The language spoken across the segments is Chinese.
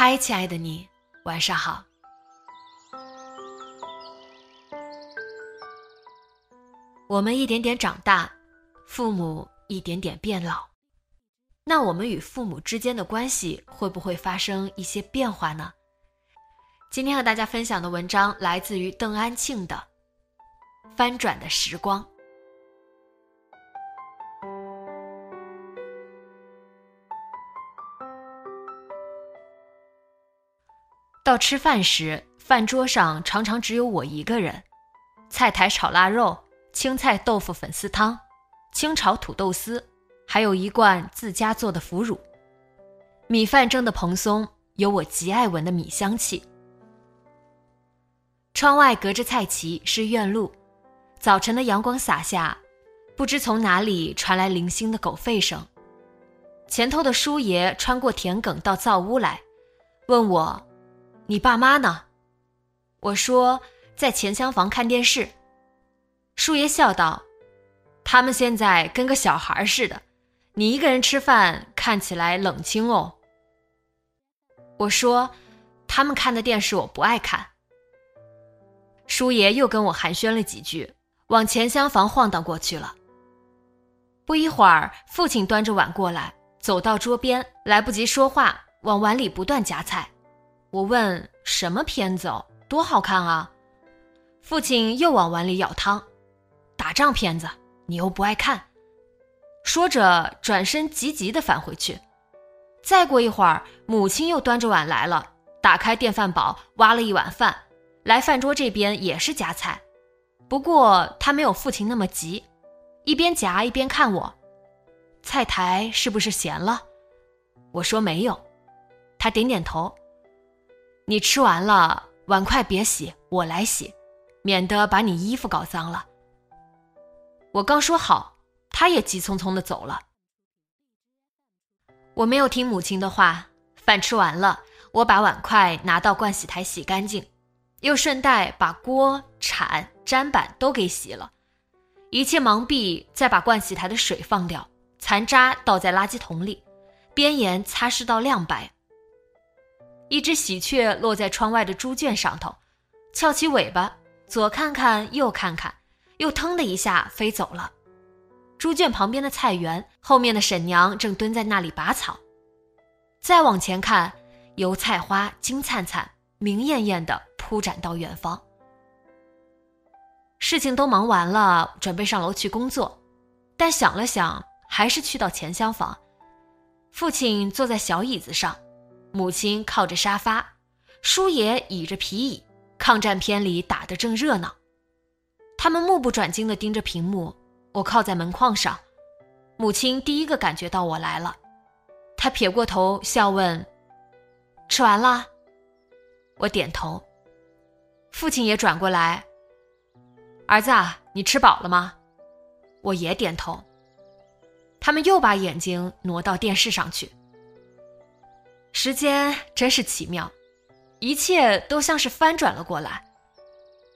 嗨，亲爱的你，晚上好。我们一点点长大，父母一点点变老，那我们与父母之间的关系会不会发生一些变化呢？今天和大家分享的文章来自于邓安庆的《翻转的时光》。到吃饭时，饭桌上常常只有我一个人。菜台炒腊肉、青菜豆腐粉丝汤、清炒土豆丝，还有一罐自家做的腐乳。米饭蒸得蓬松，有我极爱闻的米香气。窗外隔着菜畦是院路，早晨的阳光洒下，不知从哪里传来零星的狗吠声。前头的叔爷穿过田埂到灶屋来，问我。你爸妈呢？我说在前厢房看电视。叔爷笑道：“他们现在跟个小孩似的，你一个人吃饭看起来冷清哦。”我说：“他们看的电视我不爱看。”叔爷又跟我寒暄了几句，往前厢房晃荡过去了。不一会儿，父亲端着碗过来，走到桌边，来不及说话，往碗里不断夹菜。我问什么片子哦，多好看啊！父亲又往碗里舀汤，打仗片子你又不爱看。说着转身急急地返回去。再过一会儿，母亲又端着碗来了，打开电饭煲挖了一碗饭，来饭桌这边也是夹菜，不过他没有父亲那么急，一边夹一边看我。菜台是不是咸了？我说没有，他点点头。你吃完了，碗筷别洗，我来洗，免得把你衣服搞脏了。我刚说好，他也急匆匆的走了。我没有听母亲的话，饭吃完了，我把碗筷拿到盥洗台洗干净，又顺带把锅铲砧板都给洗了。一切忙毕，再把盥洗台的水放掉，残渣倒在垃圾桶里，边沿擦拭到亮白。一只喜鹊落在窗外的猪圈上头，翘起尾巴，左看看，右看看，又腾的一下飞走了。猪圈旁边的菜园后面的婶娘正蹲在那里拔草。再往前看，油菜花金灿灿、明艳艳的铺展到远方。事情都忙完了，准备上楼去工作，但想了想，还是去到前厢房。父亲坐在小椅子上。母亲靠着沙发，叔爷倚着皮椅，抗战片里打得正热闹。他们目不转睛地盯着屏幕，我靠在门框上。母亲第一个感觉到我来了，她撇过头笑问：“吃完了？”我点头。父亲也转过来：“儿子，啊你吃饱了吗？”我也点头。他们又把眼睛挪到电视上去。时间真是奇妙，一切都像是翻转了过来。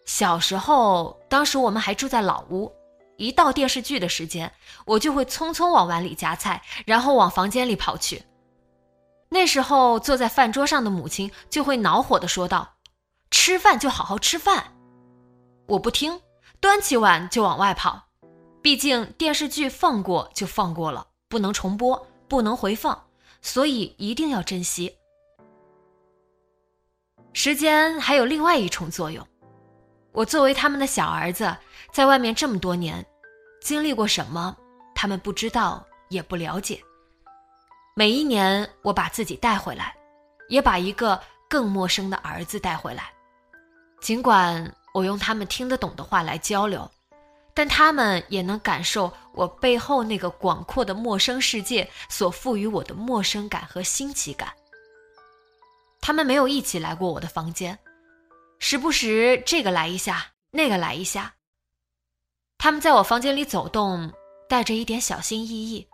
小时候，当时我们还住在老屋，一到电视剧的时间，我就会匆匆往碗里夹菜，然后往房间里跑去。那时候，坐在饭桌上的母亲就会恼火地说道：“吃饭就好好吃饭。”我不听，端起碗就往外跑。毕竟电视剧放过就放过了，不能重播，不能回放。所以一定要珍惜。时间还有另外一重作用。我作为他们的小儿子，在外面这么多年，经历过什么，他们不知道也不了解。每一年，我把自己带回来，也把一个更陌生的儿子带回来。尽管我用他们听得懂的话来交流，但他们也能感受我背后那个广阔的陌生世界所赋予我的陌生感和新奇感。他们没有一起来过我的房间。时不时这个来一下，那个来一下。他们在我房间里走动，带着一点小心翼翼，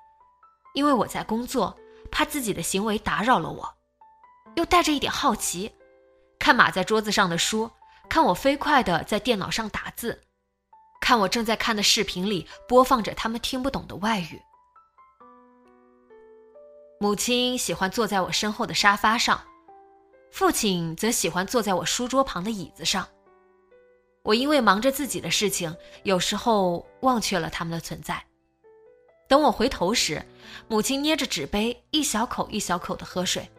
因为我在工作，怕自己的行为打扰了我，又带着一点好奇，看码在桌子上的书，看我飞快的在电脑上打字，看我正在看的视频里播放着他们听不懂的外语。母亲喜欢坐在我身后的沙发上。父亲则喜欢坐在我书桌旁的椅子上。我因为忙着自己的事情，有时候忘却了他们的存在。等我回头时，母亲捏着纸杯，一小口一小口的喝水。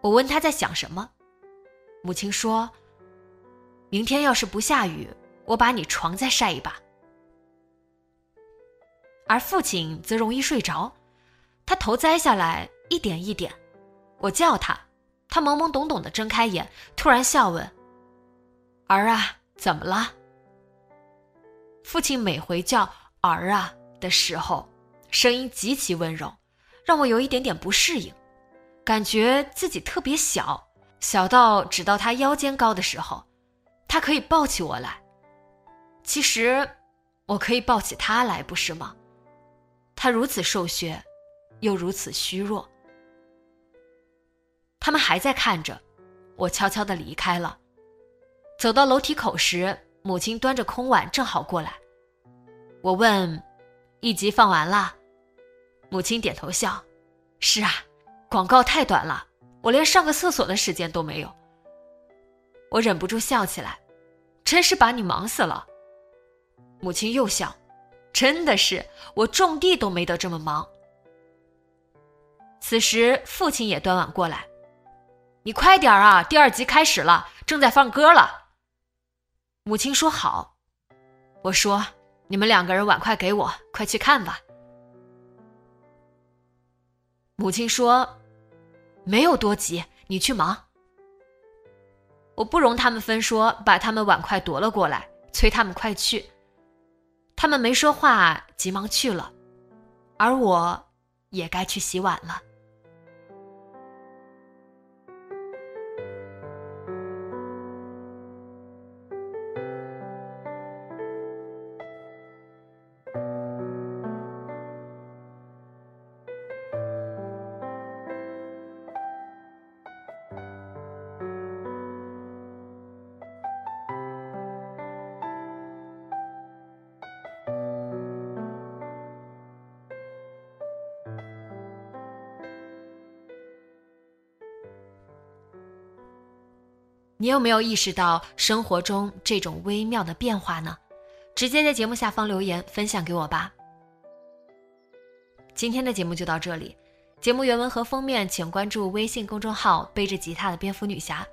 我问他在想什么，母亲说：“明天要是不下雨，我把你床再晒一把。”而父亲则容易睡着，他头栽下来，一点一点。我叫他。他懵懵懂懂的睁开眼，突然笑问：“儿啊，怎么了？”父亲每回叫“儿啊”的时候，声音极其温柔，让我有一点点不适应，感觉自己特别小，小到只到他腰间高的时候，他可以抱起我来。其实，我可以抱起他来，不是吗？他如此瘦削，又如此虚弱。他们还在看着，我悄悄地离开了。走到楼梯口时，母亲端着空碗正好过来。我问：“一集放完了？”母亲点头笑：“是啊，广告太短了，我连上个厕所的时间都没有。”我忍不住笑起来：“真是把你忙死了。”母亲又笑：“真的是，我种地都没得这么忙。”此时，父亲也端碗过来。你快点啊！第二集开始了，正在放歌了。母亲说好，我说你们两个人碗筷给我，快去看吧。母亲说没有多急，你去忙。我不容他们分说，把他们碗筷夺了过来，催他们快去。他们没说话，急忙去了，而我也该去洗碗了。你有没有意识到生活中这种微妙的变化呢？直接在节目下方留言分享给我吧。今天的节目就到这里，节目原文和封面请关注微信公众号“背着吉他的蝙蝠女侠”，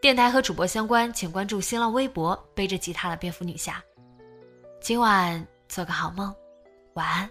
电台和主播相关请关注新浪微博“背着吉他的蝙蝠女侠”。今晚做个好梦，晚安。